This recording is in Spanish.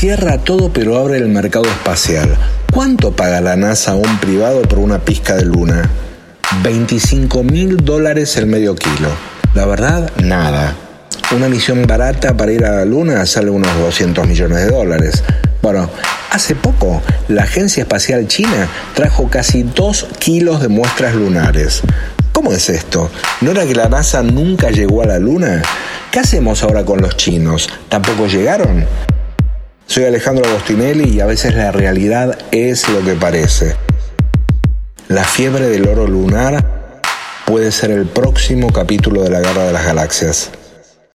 Cierra todo pero abre el mercado espacial. ¿Cuánto paga la NASA a un privado por una pizca de luna? 25 mil dólares el medio kilo. La verdad, nada. Una misión barata para ir a la luna sale unos 200 millones de dólares. Bueno, hace poco la Agencia Espacial China trajo casi 2 kilos de muestras lunares. ¿Cómo es esto? ¿No era que la NASA nunca llegó a la luna? ¿Qué hacemos ahora con los chinos? ¿Tampoco llegaron? Soy Alejandro Agostinelli y a veces la realidad es lo que parece. La fiebre del oro lunar puede ser el próximo capítulo de la Guerra de las Galaxias.